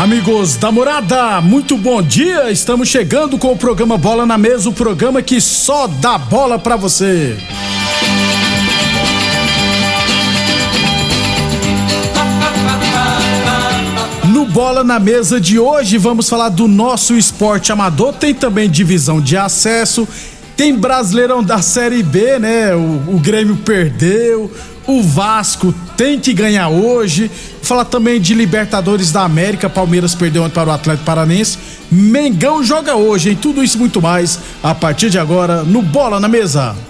Amigos da morada, muito bom dia. Estamos chegando com o programa Bola na Mesa o programa que só dá bola pra você. No Bola na Mesa de hoje, vamos falar do nosso esporte amador. Tem também divisão de acesso, tem Brasileirão da Série B, né? O, o Grêmio perdeu, o Vasco tem que ganhar hoje. Falar também de Libertadores da América. Palmeiras perdeu ontem para o Atlético Paranense. Mengão joga hoje, em tudo isso e muito mais. A partir de agora, no Bola na Mesa.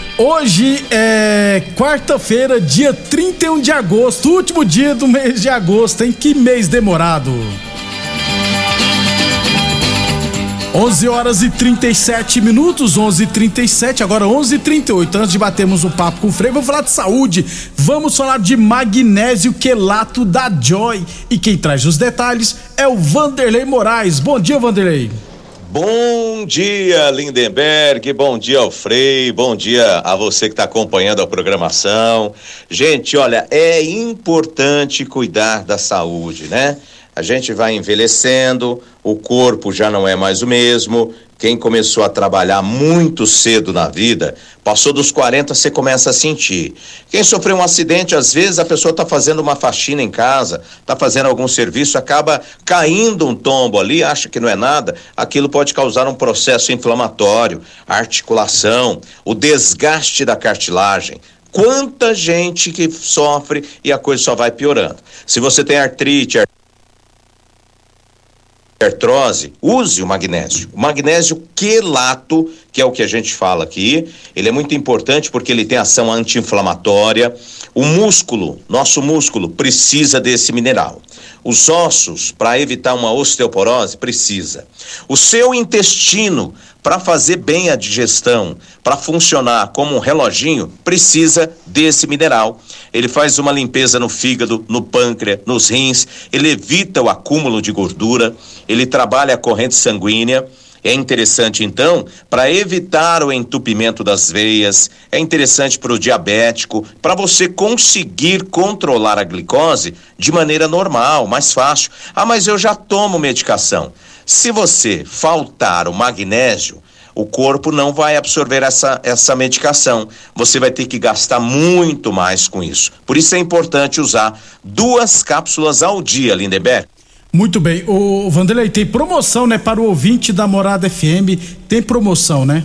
Hoje é quarta-feira, dia 31 de agosto, último dia do mês de agosto, hein? Que mês demorado. 11 horas e 37 minutos, 11 e 37 agora 11 e 38 Antes de batermos um papo com o Frei, vamos falar de saúde. Vamos falar de magnésio quelato da Joy. E quem traz os detalhes é o Vanderlei Moraes. Bom dia, Vanderlei. Bom dia, Lindenberg. Bom dia ao Frei. Bom dia a você que está acompanhando a programação. Gente, olha, é importante cuidar da saúde, né? A gente vai envelhecendo, o corpo já não é mais o mesmo. Quem começou a trabalhar muito cedo na vida, passou dos 40, você começa a sentir. Quem sofreu um acidente, às vezes a pessoa está fazendo uma faxina em casa, está fazendo algum serviço, acaba caindo um tombo ali, acha que não é nada, aquilo pode causar um processo inflamatório, articulação, o desgaste da cartilagem. Quanta gente que sofre e a coisa só vai piorando. Se você tem artrite, artrose, use o magnésio. O magnésio quelato, que é o que a gente fala aqui, ele é muito importante porque ele tem ação anti-inflamatória. O músculo, nosso músculo, precisa desse mineral. Os ossos, para evitar uma osteoporose, precisa. O seu intestino, para fazer bem a digestão, para funcionar como um reloginho, precisa desse mineral. Ele faz uma limpeza no fígado, no pâncreas, nos rins, ele evita o acúmulo de gordura, ele trabalha a corrente sanguínea. É interessante, então, para evitar o entupimento das veias, é interessante para o diabético, para você conseguir controlar a glicose de maneira normal, mais fácil. Ah, mas eu já tomo medicação. Se você faltar o magnésio, o corpo não vai absorver essa, essa medicação. Você vai ter que gastar muito mais com isso. Por isso é importante usar duas cápsulas ao dia, Lindeberg. Muito bem. O Vanderlei, tem promoção, né? Para o ouvinte da Morada FM, tem promoção, né?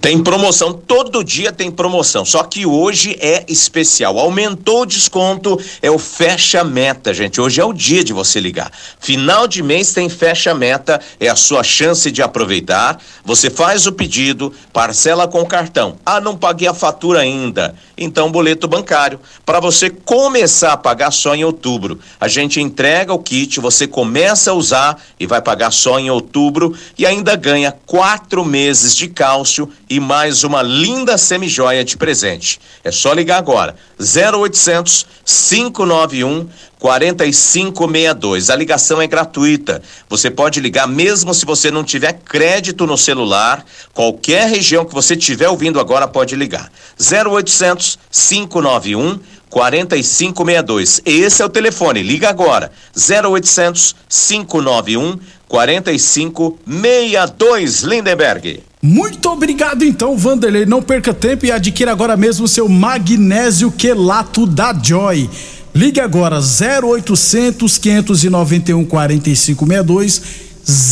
Tem promoção, todo dia tem promoção, só que hoje é especial. Aumentou o desconto, é o fecha meta, gente. Hoje é o dia de você ligar. Final de mês tem fecha meta, é a sua chance de aproveitar. Você faz o pedido, parcela com cartão. Ah, não paguei a fatura ainda. Então, boleto bancário. Para você começar a pagar só em outubro. A gente entrega o kit, você começa a usar e vai pagar só em outubro e ainda ganha quatro meses de cálcio e mais uma linda semijoia de presente. É só ligar agora. 0800 591 4562. A ligação é gratuita. Você pode ligar mesmo se você não tiver crédito no celular. Qualquer região que você estiver ouvindo agora pode ligar. 0800 591 4562. Esse é o telefone. Liga agora. 0800 591 4562 Lindenberg. Muito obrigado então, Vanderlei. Não perca tempo e adquira agora mesmo o seu magnésio quelato da Joy. Ligue agora 0800 591 4562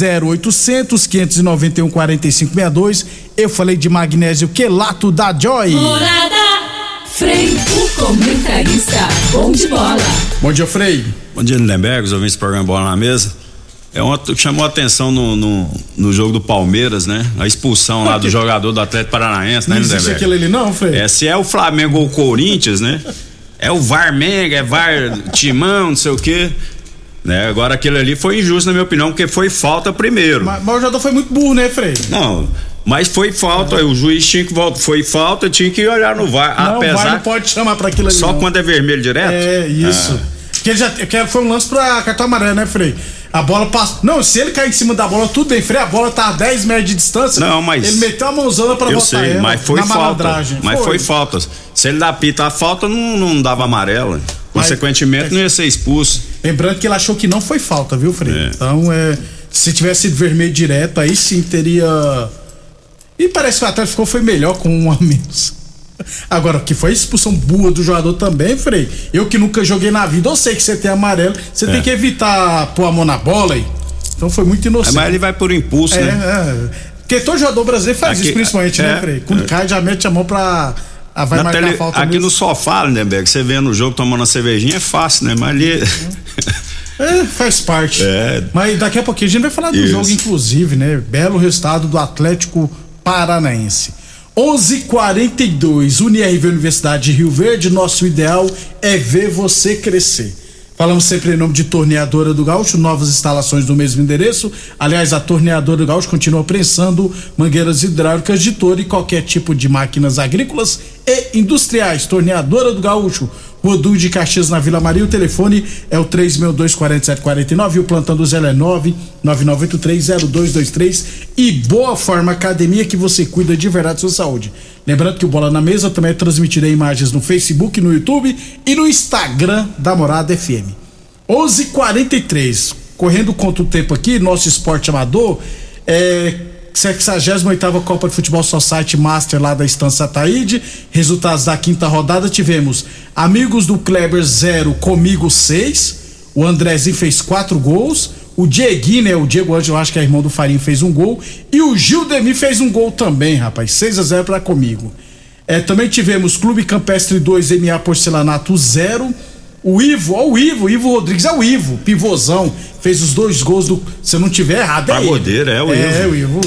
0800 591 4562. Eu falei de magnésio quelato da Joy. Morada Frei, o comentarista bom de bola. Bom dia, Frei. Bom dia, Lindenberg, os ouvintes do programa Bola na Mesa. É uma que chamou a atenção no, no, no, jogo do Palmeiras, né? A expulsão lá do jogador do Atlético Paranaense, né, Não existe aquele ali não, Frei? É, se é o Flamengo ou o Corinthians, né? É o VAR Mega, é VAR Timão, não sei o quê. Né? Agora aquele ali foi injusto, na minha opinião, porque foi falta primeiro. Mas, mas o jogador foi muito burro, né, Frei? Não, mas foi falta, é. o juiz tinha que voltar. Foi falta, tinha que olhar no VAR. Não, apesar, o VAR não pode chamar para aquilo ali. Só não. quando é vermelho direto? É, isso. Ah. Que ele já que foi um lance pra cartão amarelo, né, Frei? A bola passa. Não, se ele cair em cima da bola, tudo bem, Frei. A bola tá a 10 metros de distância. Não, mas. Ele meteu a mãozona pra eu botar sei, ela. Mas foi falta. Mas foi. foi falta. Se ele dá pita a falta, não, não dava amarela. Consequentemente, mas, não ia ser expulso. Lembrando que ele achou que não foi falta, viu, Frei? É. Então, é. Se tivesse sido vermelho direto, aí sim teria. E parece que o Atlético ficou foi melhor com um a menos. Agora, que foi a expulsão boa do jogador também, Frei. Eu que nunca joguei na vida, eu sei que você tem amarelo, você é. tem que evitar pôr a mão na bola aí. Então foi muito inocente. É, mas ele vai por impulso, é, né? É. Porque todo jogador brasileiro faz aqui, isso, principalmente, né, é, Frei? Quando cai, já mete a mão pra. Ah, vai na marcar tele, a falta Aqui mesmo. no sofá, Lindenberg, você vê no jogo tomando uma cervejinha é fácil, né? Mas ali. É, faz parte. É. Mas daqui a pouquinho a gente vai falar do Isso. jogo, inclusive, né? Belo resultado do Atlético Paranaense. 11:42 UniRV Universidade de Rio Verde. Nosso ideal é ver você crescer. Falamos sempre em nome de Torneadora do Gaúcho, novas instalações no mesmo endereço. Aliás, a Torneadora do Gaúcho continua prensando mangueiras hidráulicas de todo e qualquer tipo de máquinas agrícolas e industriais. Torneadora do Gaúcho, Rua Duque de Caxias, na Vila Maria. O telefone é o 362-4749 e o plantão do Zé é 999830223. E Boa Forma Academia, que você cuida de verdade da sua saúde. Lembrando que o Bola na Mesa também é transmitido em imagens no Facebook, no YouTube e no Instagram da Morada FM. 11:43 correndo contra o tempo aqui, nosso esporte amador, é 68ª Copa de Futebol Society Master lá da Estância Taíde. Resultados da quinta rodada tivemos Amigos do Kleber 0, comigo 6. O Andrezinho fez quatro gols. O Dieguinho, né? O Diego Ângelo, acho que é irmão do Farinho, fez um gol. E o Gildemir fez um gol também, rapaz. 6 a 0 para comigo. É, também tivemos Clube Campestre 2, MA Porcelanato 0. O Ivo, ó, o Ivo, Ivo Rodrigues é o Ivo, pivôzão, fez os dois gols do. Se eu não tiver errado, é Pagodeiro, é o Ivo. É, o Ivo.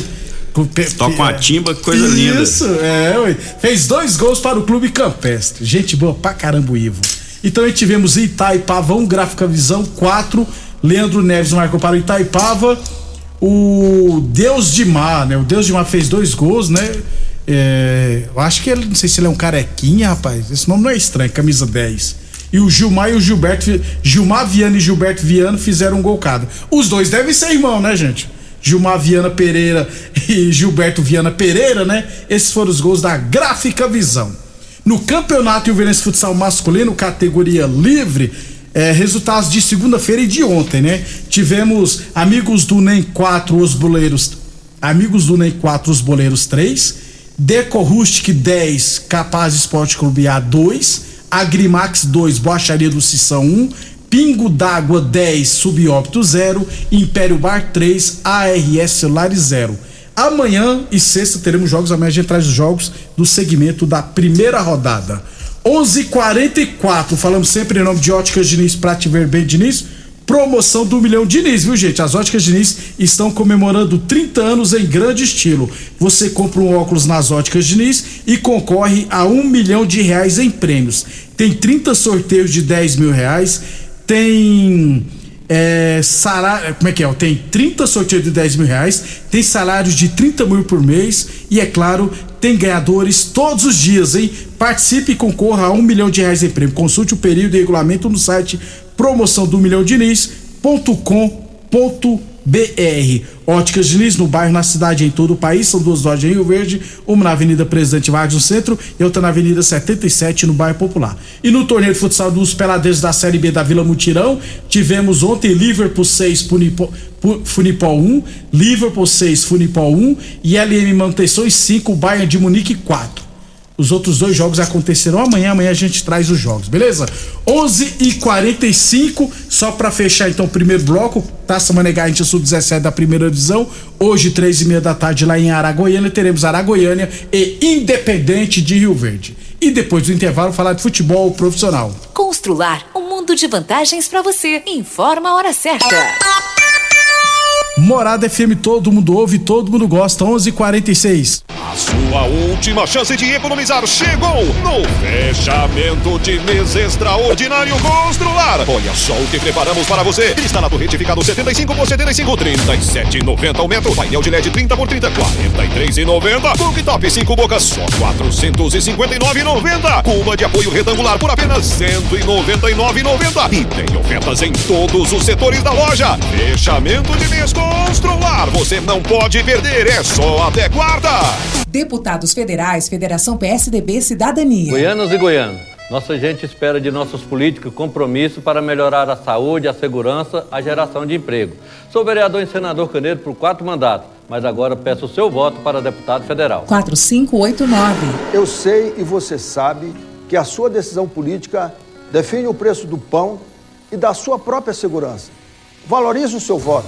Toca uma timba, que coisa Isso, linda. Isso, é, ué. Fez dois gols para o Clube Campestre. Gente boa pra caramba, Ivo. E também tivemos Itaipava 1, Gráfica Visão 4. Leandro Neves marcou para o Itaipava. O Deus de Mar, né? O Deus de Mar fez dois gols, né? É, eu acho que ele, não sei se ele é um carequinha, rapaz. Esse nome não é estranho, camisa 10. E o Gilmar e o Gilberto, Gilmar Viana e Gilberto Viana fizeram um gol cada. Os dois devem ser irmão, né, gente? Gilmar Viana Pereira e Gilberto Viana Pereira, né? Esses foram os gols da Gráfica Visão. No Campeonato Ilverense Futsal Masculino, categoria livre, é, resultados de segunda-feira e de ontem, né? Tivemos amigos do NEM 4, os boleiros. Amigos do NEM 4, os boleiros 3. Deco Rustic 10, Capaz Esporte Clube A 2. Agrimax 2, Boacharia do Cissão 1. Pingo d'Água 10, Subópito 0. Império Bar 3, ARS Celulares 0. Amanhã e sexta teremos jogos. Amanhã a gente traz os jogos do segmento da primeira rodada. 11:44. Falamos sempre em nome de Óticas Diniz para te ver bem, Diniz. Promoção do Milhão Diniz, viu gente? As Óticas Diniz estão comemorando 30 anos em grande estilo. Você compra um óculos nas Óticas Diniz e concorre a um milhão de reais em prêmios. Tem 30 sorteios de 10 mil reais, tem é, salário, como é que é? Tem 30 sorteios de 10 mil reais, tem salários de 30 mil por mês e, é claro, tem ganhadores todos os dias, hein? Participe e concorra a um milhão de reais em prêmio. Consulte o período e regulamento no site promoção do milhão Diniz.com.br. Óticas Diniz no bairro, na cidade, em todo o país. São duas lojas em Rio Verde, uma na Avenida Presidente Vargas no centro e outra na Avenida 77 no bairro Popular. E no torneio de futsal dos peladeiros da Série B da Vila Mutirão, tivemos ontem Liverpool 6, Funipol, Funipol 1, Liverpool 6, Funipol 1 e LM Manutenções 5, Bayern de Munique 4. Os outros dois jogos acontecerão amanhã. Amanhã a gente traz os jogos, beleza? 11 e 45 só para fechar então o primeiro bloco. Taça Manegar, a gente sub-17 da primeira divisão. Hoje, três e meia da tarde, lá em Aragoiânia, teremos Aragoiânia e Independente de Rio Verde. E depois do intervalo, falar de futebol profissional. Constrular um mundo de vantagens para você. Informa a hora certa. Morada FM, todo mundo ouve, todo mundo gosta. 11:46. A sua última chance de economizar chegou no fechamento de mês extraordinário Constrular. Olha só o que preparamos para você. Instalador retificado 75 por 75, 37,90 o metro. Painel de LED 30 por 30, 43,90. Cooktop 5 bocas, só 459,90. Cuba de apoio retangular por apenas 199,90. E tem ofertas em todos os setores da loja. Fechamento de mês Constrular. Você não pode perder, é só até quarta. Deputados Federais, Federação PSDB Cidadania. Goianos e goianos, nossa gente espera de nossos políticos compromisso para melhorar a saúde, a segurança, a geração de emprego. Sou vereador e senador Canedo por quatro mandatos, mas agora peço o seu voto para deputado federal. 4589. Eu sei e você sabe que a sua decisão política define o preço do pão e da sua própria segurança. Valorize o seu voto,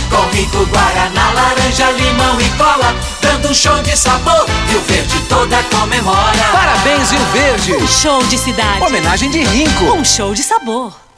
com rico guaraná, laranja, limão e cola, dando um show de sabor. Rio Verde toda comemora. Parabéns, Rio Verde. Um show de cidade. Homenagem de Rinco. Um show de sabor.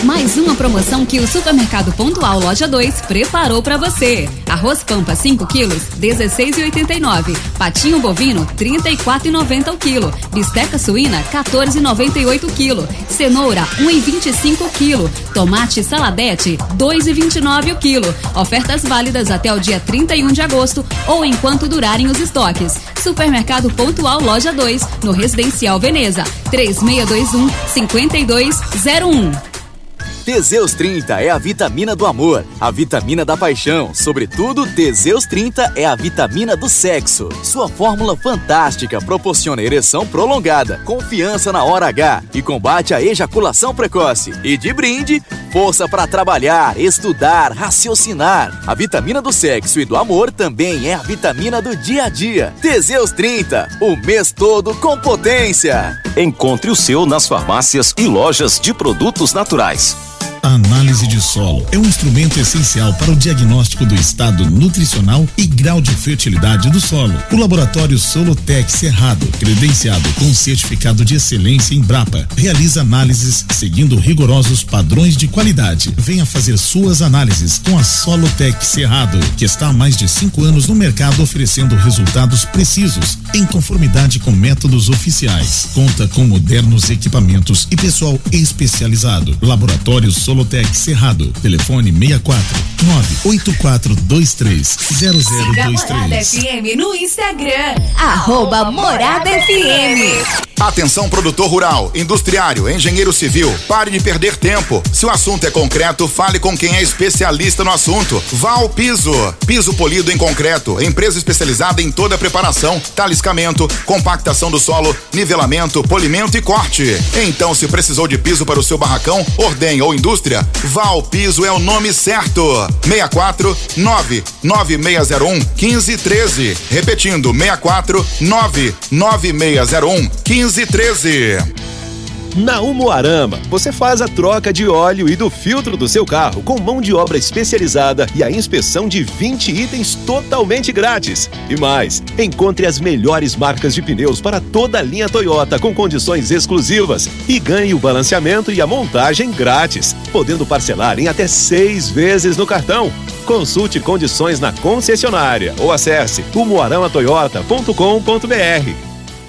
Mais uma promoção que o Supermercado Pontual Loja 2 preparou para você. Arroz Pampa 5 quilos, 16,89. Patinho bovino, 34,90 o quilo. Bisteca suína, 14,98 o quilo. Cenoura, 1,25 o quilo. Tomate saladete, 2,29 o quilo. Ofertas válidas até o dia 31 de agosto ou enquanto durarem os estoques. Supermercado Pontual Loja 2, no Residencial Veneza, 3621 5201. Teseus 30 é a vitamina do amor, a vitamina da paixão. Sobretudo, Teseus 30 é a vitamina do sexo. Sua fórmula fantástica proporciona ereção prolongada, confiança na hora H e combate a ejaculação precoce. E de brinde, força para trabalhar, estudar, raciocinar. A vitamina do sexo e do amor também é a vitamina do dia a dia. Teseus 30, o mês todo com potência. Encontre o seu nas farmácias e lojas de produtos naturais. A análise de solo é um instrumento essencial para o diagnóstico do estado nutricional e grau de fertilidade do solo. O laboratório Solotec Cerrado, credenciado com certificado de excelência em Brapa, realiza análises seguindo rigorosos padrões de qualidade. Venha fazer suas análises com a Solotec Cerrado, que está há mais de cinco anos no mercado oferecendo resultados precisos em conformidade com métodos oficiais. Conta com modernos equipamentos e pessoal especializado. Laboratório Solotec Cerrado. Telefone 64 98423 Siga Morada 0023. FM no Instagram. Arroba Morada FM. Atenção produtor rural, industriário, engenheiro civil, pare de perder tempo. Se o assunto é concreto, fale com quem é especialista no assunto. Val Piso, piso polido em concreto, empresa especializada em toda a preparação, taliscamento, compactação do solo, nivelamento, polimento e corte. Então, se precisou de piso para o seu barracão, ordem ou indústria, Val Piso é o nome certo. 64 99601 1513. Repetindo, 64 99601 1513. Na Umuarama, você faz a troca de óleo e do filtro do seu carro com mão de obra especializada e a inspeção de 20 itens totalmente grátis. E mais, encontre as melhores marcas de pneus para toda a linha Toyota com condições exclusivas e ganhe o balanceamento e a montagem grátis, podendo parcelar em até seis vezes no cartão. Consulte condições na concessionária ou acesse umuaramatoyota.com.br.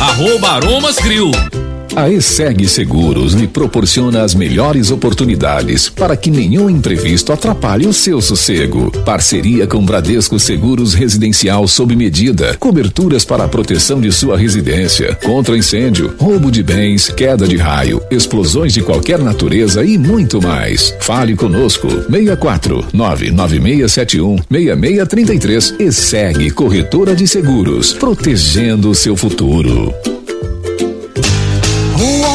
arroba Aromas Grill. A ESEG Seguros lhe proporciona as melhores oportunidades para que nenhum imprevisto atrapalhe o seu sossego. Parceria com Bradesco Seguros Residencial sob medida. Coberturas para a proteção de sua residência, contra incêndio, roubo de bens, queda de raio, explosões de qualquer natureza e muito mais. Fale conosco. 64 99671 6633 ESEG Corretora de Seguros, protegendo o seu futuro.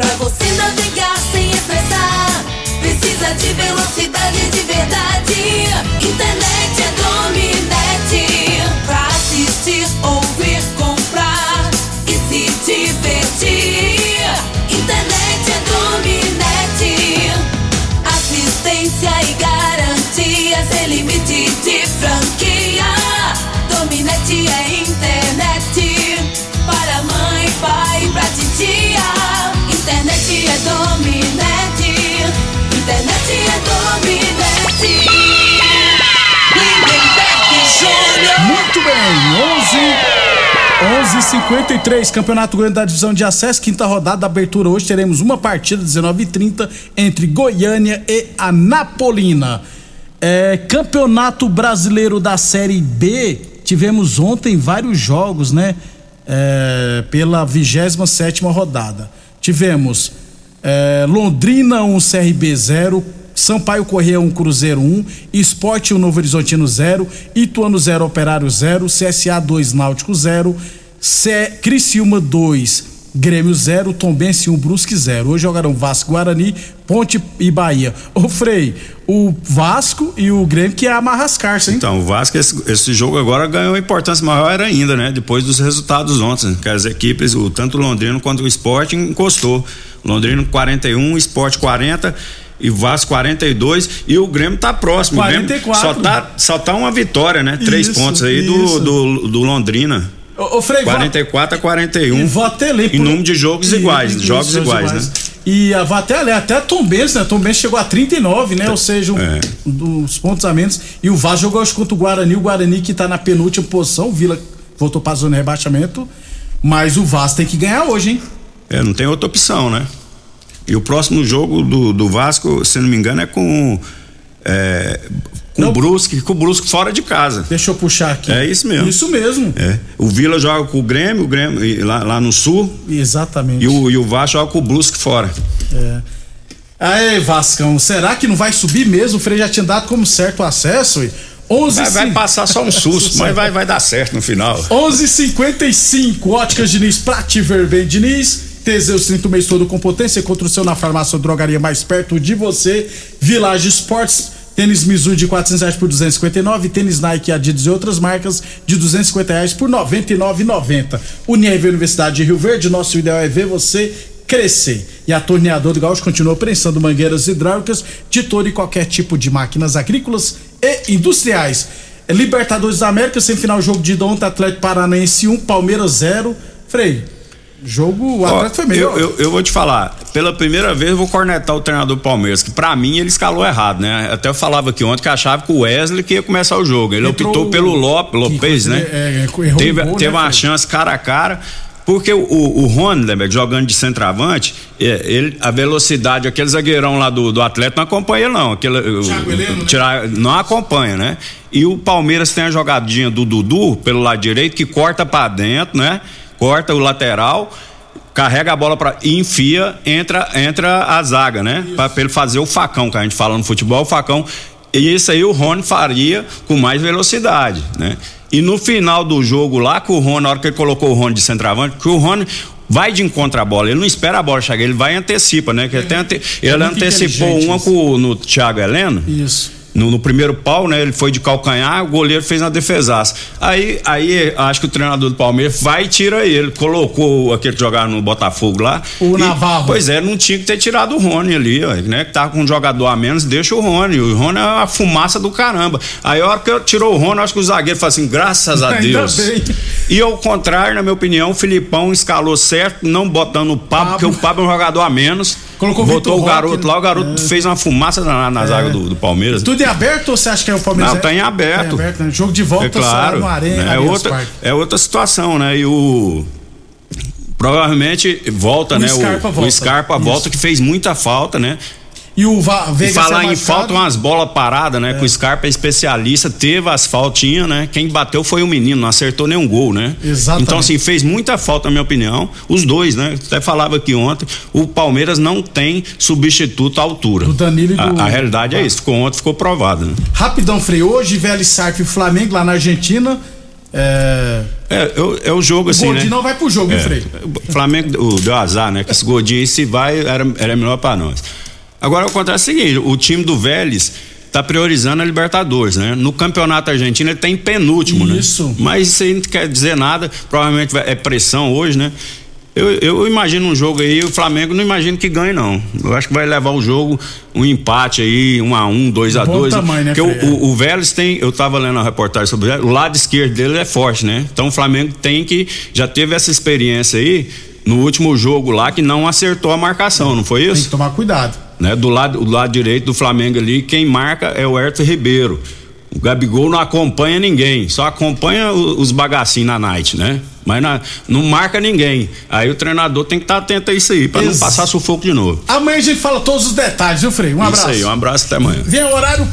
Pra você navegar sem estressar, precisa de velocidade de verdade. 11:53 Campeonato Goiano da Divisão de Acesso, quinta rodada da abertura. Hoje teremos uma partida 19:30 entre Goiânia e Anapolina. É, Campeonato Brasileiro da Série B, tivemos ontem vários jogos, né? É, pela 27 rodada. Tivemos é, Londrina 1, CRB 0, Sampaio Correia 1, Cruzeiro 1, Esporte 1, Novo Horizontino 0, Ituano 0, Operário 0, CSA 2, Náutico 0, C... Criciúma 2, Grêmio 0, Tombense 1, Brusque 0. Hoje jogarão Vasco, Guarani, Ponte e Bahia. Ô Frei, o Vasco e o Grêmio que é amarrascar-se, hein? Então, o Vasco, esse, esse jogo agora ganhou importância maior ainda, né? Depois dos resultados ontem, que as equipes, o, tanto o Londrino quanto o Sport encostou. Londrino 41, Sport 40 e Vasco 42 e o Grêmio tá próximo. 44. O Grêmio só tá, só tá uma vitória, né? Três Isso, pontos aí do, do, do Londrina. Ô, ô, Frei, 44 a 41. E vou até ler. Em número de jogos E- iguais, e- jogos iguais, iguais. né? E a, até ler, até Tom Benz, né? Tom Benz chegou a 39, né? Ou seja, um, É. pontos a menos. E o Vasco jogou hoje contra o Guarani, o Guarani que tá na penúltima posição, o Vila voltou pra zona de rebaixamento. Mas o Vasco tem que ganhar hoje, hein? É, não tem outra opção, né? E o próximo jogo do, do Vasco, se não me engano, é com. é, Com o Brusque, com o Brusque fora de casa. Deixa eu puxar aqui. É isso mesmo. Isso mesmo. É. O Vila joga com o Grêmio, o Grêmio lá, lá no sul. Exatamente. E o, e o Vasco joga com o Brusque fora. É. Aí, Vascão, será que não vai subir mesmo? O Frei já tinha dado como certo o acesso? 11 Vai, vai passar só um susto, mas vai, vai dar certo no final. 11:55 Óticas Diniz, pra te ver bem, Diniz. Teseus 30 o mês todo com potência. Encontra o seu na farmácia ou drogaria mais perto de você. Village Sports. Tênis Mizuno de 400 reais por 259, tênis Nike, Adidas e outras marcas de 250 reais por 99,90. Univ Universidade de Rio Verde, nosso ideal é ver você crescer. E a Torneador do Gaúcho continua prensando mangueiras hidráulicas de todo e qualquer tipo de máquinas agrícolas e industriais. Libertadores da América, semifinal jogo de ontem, Atlético Paranaense 1, Palmeiras 0. Frei, jogo, o Atlético foi melhor. Eu, eu, eu, vou te falar, pela primeira vez eu vou cornetar o treinador do Palmeiras, que pra mim ele escalou errado, né? Até eu falava aqui ontem que achava que o Wesley que ia começar o jogo. Ele Entrou optou pelo Lop, Lopes, né? É, errou teve gol, teve né, uma Frei? chance cara a cara. Porque o, o, o Rondenberg jogando de centroavante, é, ele, a velocidade, aquele zagueirão lá do, do Atlético não acompanha, não. Aquele, o, Heleno, né? tirar, não acompanha, né? E o Palmeiras tem a jogadinha do Dudu pelo lado direito que corta pra dentro, né? Corta o lateral, carrega a bola para enfia, entra, entra a zaga, né? Pra, pra ele fazer o facão, que a gente fala no futebol, o facão. E isso aí o Rony faria com mais velocidade, né? E no final do jogo lá, que o Rony, na hora que ele colocou o Rony de centroavante, que o Rony vai de encontro à bola, ele não espera a bola chegar, ele vai e antecipa, né? Que até ante, ele muito antecipou uma com, no Thiago Heleno. Isso. No, no primeiro pau, né? Ele foi de calcanhar, o goleiro fez uma defesaça. Aí, aí acho que o treinador do Palmeiras vai e tira ele. Colocou aquele que jogava no Botafogo lá. O E, Navarro. Pois é, não tinha que ter tirado o Rony ali, ó, né? Que tava com um jogador a menos, deixa o Rony. O Rony é uma fumaça do caramba. Aí a hora que eu tirou o Rony, acho que o zagueiro falou assim, graças a Deus. bem. E ao contrário, na minha opinião, o Filipão escalou certo, não botando o Pablo, porque o Pablo é um jogador a menos. Colocou o Botou Vitor o garoto Roque, lá, o garoto fez uma fumaça na, na zaga do, do Palmeiras. Tudo em aberto ou você acha que é o Palmeiras? Não, tá em aberto. Tá em aberto, né? Jogo de volta é claro, no Arena. né? é, outra, é outra situação, né? E o. Provavelmente volta, O né? Scarpa o, volta. o Scarpa Isso. volta, que fez muita falta, né? E o Va E Veiga falar em falta, umas bolas paradas, né? Que o Scarpa é especialista, teve as faltinhas, né? Quem bateu foi o menino, não acertou nenhum gol, né? Exatamente. Então, assim, fez muita falta, na minha opinião. Os dois, né? Até falava aqui ontem, o Palmeiras não tem substituto à altura. Do Danilo e do- A, a realidade é isso. Ficou ontem, ficou provado, né? Rapidão, Frei. Hoje, Vélez Sartre e Flamengo lá na Argentina. É... É, é, o- é o jogo O assim, Gordinho né? não vai pro jogo, hein, É, Frei? O Flamengo o, deu azar, né? Que esse gordinho aí, se vai, era, era melhor pra nós. Agora acontece o seguinte: o time do Vélez tá priorizando a Libertadores, né? No campeonato argentino ele tá em penúltimo, Isso. né? Mas isso aí não quer dizer nada, provavelmente é pressão hoje, né? Eu, eu imagino um jogo aí, o Flamengo não imagino que ganhe, não. Eu acho que vai levar o jogo um empate aí, um a um, dois a Bom dois. tamanho, né, Porque o, o, o Vélez tem, eu tava lendo a reportagem sobre o Vélez, o lado esquerdo dele é forte, né? Então o Flamengo tem que, já teve essa experiência aí no último jogo lá que não acertou a marcação, não foi Tem que isso? tomar cuidado. Né? Do lado, do lado direito do Flamengo ali, quem marca é o Herto Ribeiro. O Gabigol não acompanha ninguém, só acompanha os bagacinhos na night, né? Mas na- não marca ninguém. Aí o treinador tem que estar atento a isso aí, pra não passar sufoco de novo. Amanhã a gente fala todos os detalhes, viu, Frei? Um abraço. Isso aí, um abraço até amanhã. Vem horário